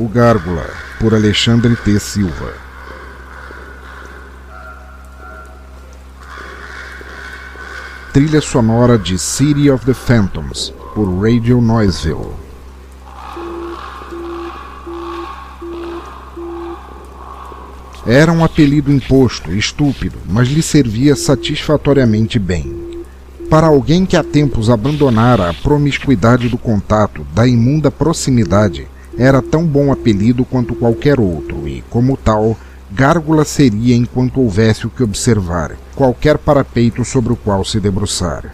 O Gárgula, por Alexandre T. Silva. Trilha sonora de City of the Phantoms, por Radio Noiseville. Era um apelido imposto, estúpido, mas lhe servia satisfatoriamente bem. Para alguém que há tempos abandonara a promiscuidade do contato, da imunda proximidade, era tão bom apelido quanto qualquer outro, e, como tal, gárgula seria enquanto houvesse o que observar, qualquer parapeito sobre o qual se debruçar.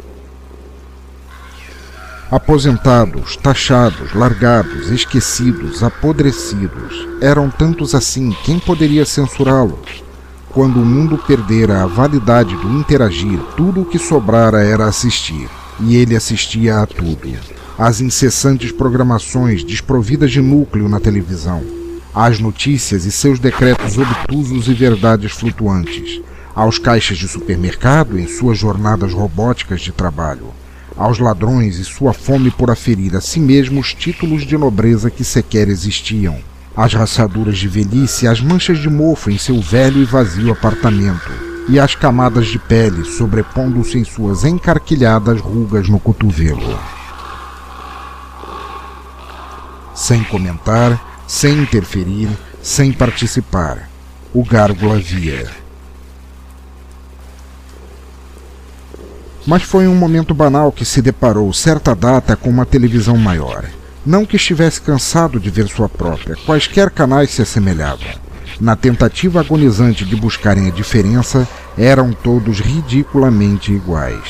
Aposentados, taxados, largados, esquecidos, apodrecidos, eram tantos assim, quem poderia censurá-los? Quando o mundo perdera a validade do interagir, tudo o que sobrara era assistir, e ele assistia a tudo às incessantes programações desprovidas de núcleo na televisão, às notícias e seus decretos obtusos e verdades flutuantes, aos caixas de supermercado em suas jornadas robóticas de trabalho, aos ladrões e sua fome por aferir a si mesmos títulos de nobreza que sequer existiam, às raçaduras de velhice, às manchas de mofo em seu velho e vazio apartamento, e às camadas de pele sobrepondo-se em suas encarquilhadas rugas no cotovelo. Sem comentar, sem interferir, sem participar. O gárgula via. Mas foi um momento banal que se deparou certa data com uma televisão maior. Não que estivesse cansado de ver sua própria, quaisquer canais se assemelhavam. Na tentativa agonizante de buscarem a diferença, eram todos ridiculamente iguais.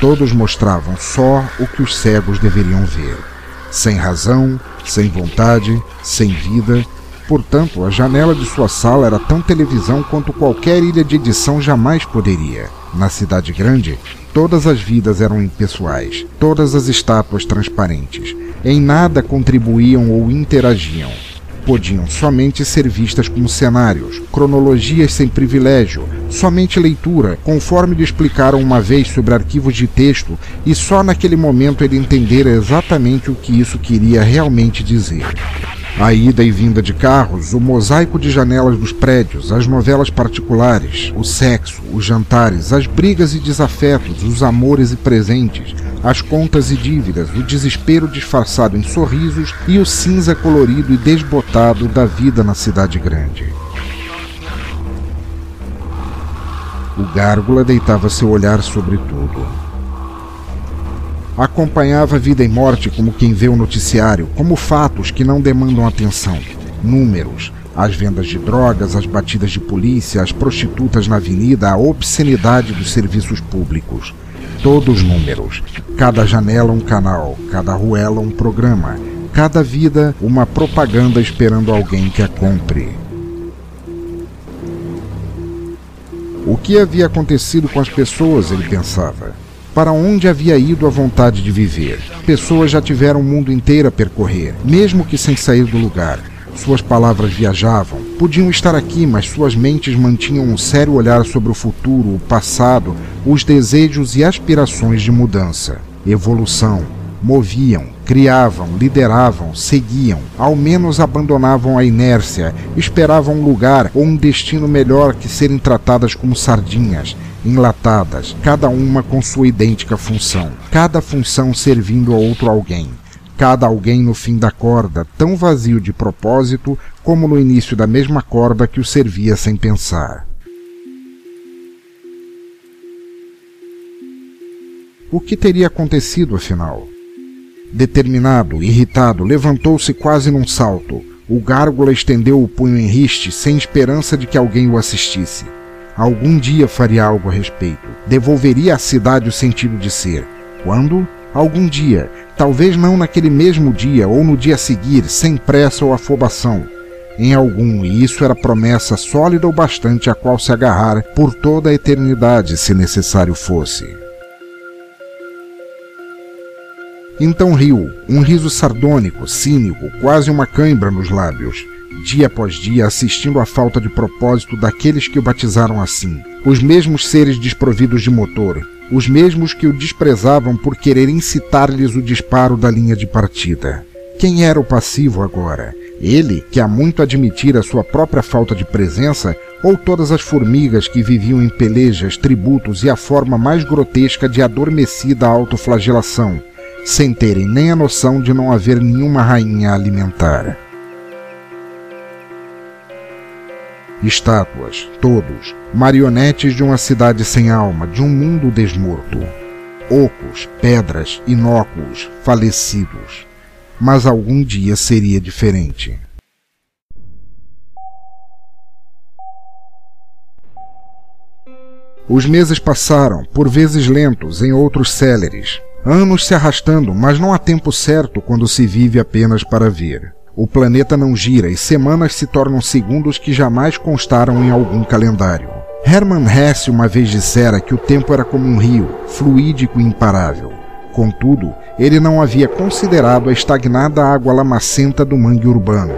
Todos mostravam só o que os cegos deveriam ver sem razão, sem vontade, sem vida. Portanto, a janela de sua sala era tão televisão quanto qualquer ilha de edição jamais poderia. Na cidade grande, todas as vidas eram impessoais, todas as estátuas transparentes. Em nada contribuíam ou interagiam podiam somente ser vistas como cenários, cronologias sem privilégio, somente leitura, conforme lhe explicaram uma vez sobre arquivos de texto, e só naquele momento ele entendera exatamente o que isso queria realmente dizer. A ida e vinda de carros, o mosaico de janelas dos prédios, as novelas particulares, o sexo, os jantares, as brigas e desafetos, os amores e presentes, as contas e dívidas, o desespero disfarçado em sorrisos e o cinza colorido e desbotado da vida na cidade grande. O gárgula deitava seu olhar sobre tudo acompanhava vida e morte como quem vê o noticiário, como fatos que não demandam atenção, números, as vendas de drogas, as batidas de polícia, as prostitutas na avenida, a obscenidade dos serviços públicos. Todos números, cada janela um canal, cada ruela um programa, cada vida uma propaganda esperando alguém que a compre. O que havia acontecido com as pessoas, ele pensava para onde havia ido a vontade de viver. Pessoas já tiveram o mundo inteiro a percorrer, mesmo que sem sair do lugar. Suas palavras viajavam, podiam estar aqui, mas suas mentes mantinham um sério olhar sobre o futuro, o passado, os desejos e aspirações de mudança, evolução. Moviam, criavam, lideravam, seguiam, ao menos abandonavam a inércia, esperavam um lugar ou um destino melhor que serem tratadas como sardinhas, enlatadas, cada uma com sua idêntica função, cada função servindo a outro alguém, cada alguém no fim da corda, tão vazio de propósito como no início da mesma corda que o servia sem pensar. O que teria acontecido afinal? Determinado, irritado, levantou-se quase num salto. O gárgula estendeu o punho em riste, sem esperança de que alguém o assistisse. Algum dia faria algo a respeito. Devolveria à cidade o sentido de ser. Quando? Algum dia. Talvez não naquele mesmo dia ou no dia a seguir, sem pressa ou afobação. em algum, e isso era promessa sólida o bastante a qual se agarrar por toda a eternidade, se necessário fosse. Então riu, um riso sardônico, cínico, quase uma cãibra nos lábios, dia após dia assistindo à falta de propósito daqueles que o batizaram assim, os mesmos seres desprovidos de motor, os mesmos que o desprezavam por querer incitar-lhes o disparo da linha de partida. Quem era o passivo agora? Ele, que há muito admitira sua própria falta de presença, ou todas as formigas que viviam em pelejas, tributos e a forma mais grotesca de adormecida autoflagelação, sem terem nem a noção de não haver nenhuma rainha a alimentar? Estátuas, todos, marionetes de uma cidade sem alma, de um mundo desmorto. Ocos, pedras, inócuos, falecidos mas algum dia seria diferente. Os meses passaram, por vezes lentos, em outros céleres. Anos se arrastando, mas não há tempo certo quando se vive apenas para ver. O planeta não gira e semanas se tornam segundos que jamais constaram em algum calendário. Hermann Hesse uma vez dissera que o tempo era como um rio, fluídico e imparável. Contudo, ele não havia considerado a estagnada água lamacenta do mangue urbano.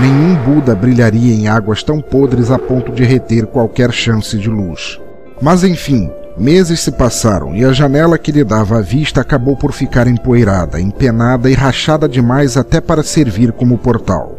Nenhum Buda brilharia em águas tão podres a ponto de reter qualquer chance de luz. Mas enfim, meses se passaram e a janela que lhe dava a vista acabou por ficar empoeirada, empenada e rachada demais até para servir como portal.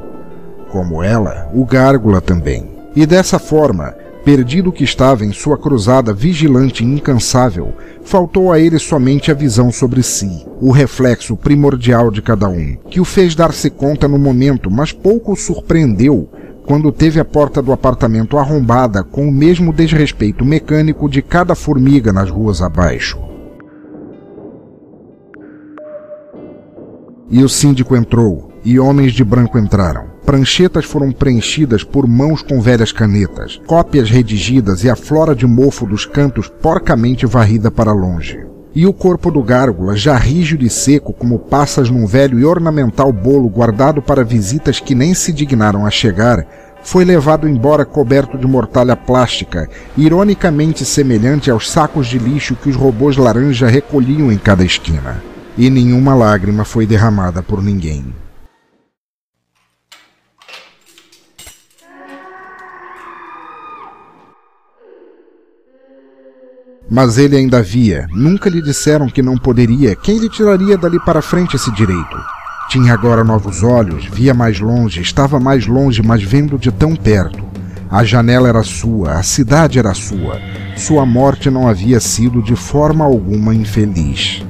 Como ela, o gárgula também. E dessa forma, Perdido que estava em sua cruzada vigilante e incansável, faltou a ele somente a visão sobre si, o reflexo primordial de cada um, que o fez dar-se conta no momento, mas pouco o surpreendeu quando teve a porta do apartamento arrombada com o mesmo desrespeito mecânico de cada formiga nas ruas abaixo. E o síndico entrou, e homens de branco entraram. Pranchetas foram preenchidas por mãos com velhas canetas, cópias redigidas e a flora de mofo dos cantos porcamente varrida para longe. E o corpo do gárgula, já rígido e seco como passas num velho e ornamental bolo guardado para visitas que nem se dignaram a chegar, foi levado embora coberto de mortalha plástica, ironicamente semelhante aos sacos de lixo que os robôs laranja recolhiam em cada esquina. E nenhuma lágrima foi derramada por ninguém. Mas ele ainda via, nunca lhe disseram que não poderia, quem lhe tiraria dali para frente esse direito? Tinha agora novos olhos, via mais longe, estava mais longe, mas vendo de tão perto. A janela era sua, a cidade era sua. Sua morte não havia sido de forma alguma infeliz.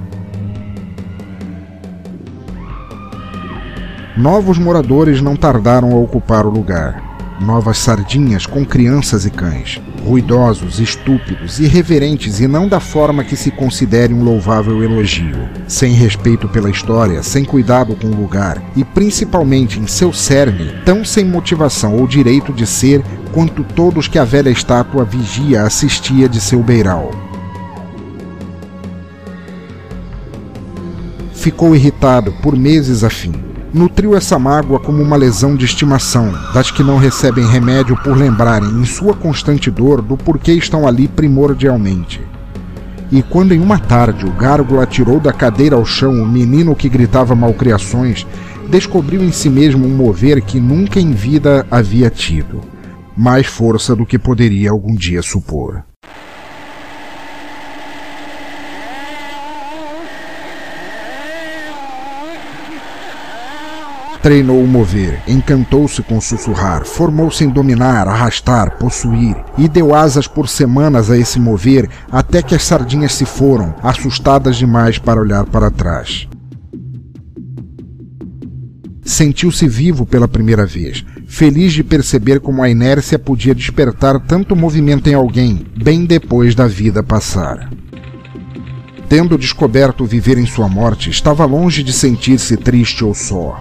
Novos moradores não tardaram a ocupar o lugar novas sardinhas com crianças e cães, ruidosos, estúpidos, irreverentes e não da forma que se considere um louvável elogio, sem respeito pela história, sem cuidado com o lugar e principalmente em seu cerne, tão sem motivação ou direito de ser quanto todos que a velha estátua vigia assistia de seu beiral. Ficou irritado por meses a fim nutriu essa mágoa como uma lesão de estimação, das que não recebem remédio por lembrarem, em sua constante dor, do porquê estão ali primordialmente. E quando em uma tarde o gárgula atirou da cadeira ao chão o menino que gritava malcriações, descobriu em si mesmo um mover que nunca em vida havia tido, mais força do que poderia algum dia supor. Treinou o mover, encantou-se com sussurrar, formou-se em dominar, arrastar, possuir, e deu asas por semanas a esse mover até que as sardinhas se foram, assustadas demais para olhar para trás. Sentiu-se vivo pela primeira vez, feliz de perceber como a inércia podia despertar tanto movimento em alguém, bem depois da vida passar. Tendo descoberto viver em sua morte, estava longe de sentir-se triste ou só.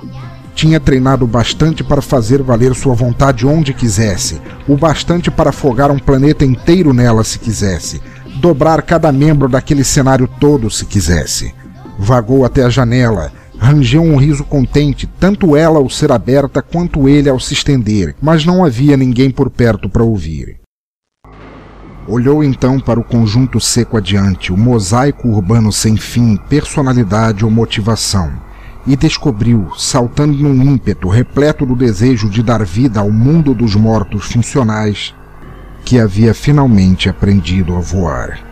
Tinha treinado bastante para fazer valer sua vontade onde quisesse, o bastante para afogar um planeta inteiro nela se quisesse, dobrar cada membro daquele cenário todo se quisesse. Vagou até a janela, Rangeu um riso contente, tanto ela ao ser aberta quanto ele ao se estender, mas não havia ninguém por perto para ouvir. Olhou então para o conjunto seco adiante, o mosaico urbano sem fim, personalidade ou motivação, e descobriu, saltando num ímpeto repleto do desejo de dar vida ao mundo dos mortos funcionais, que havia finalmente aprendido a voar.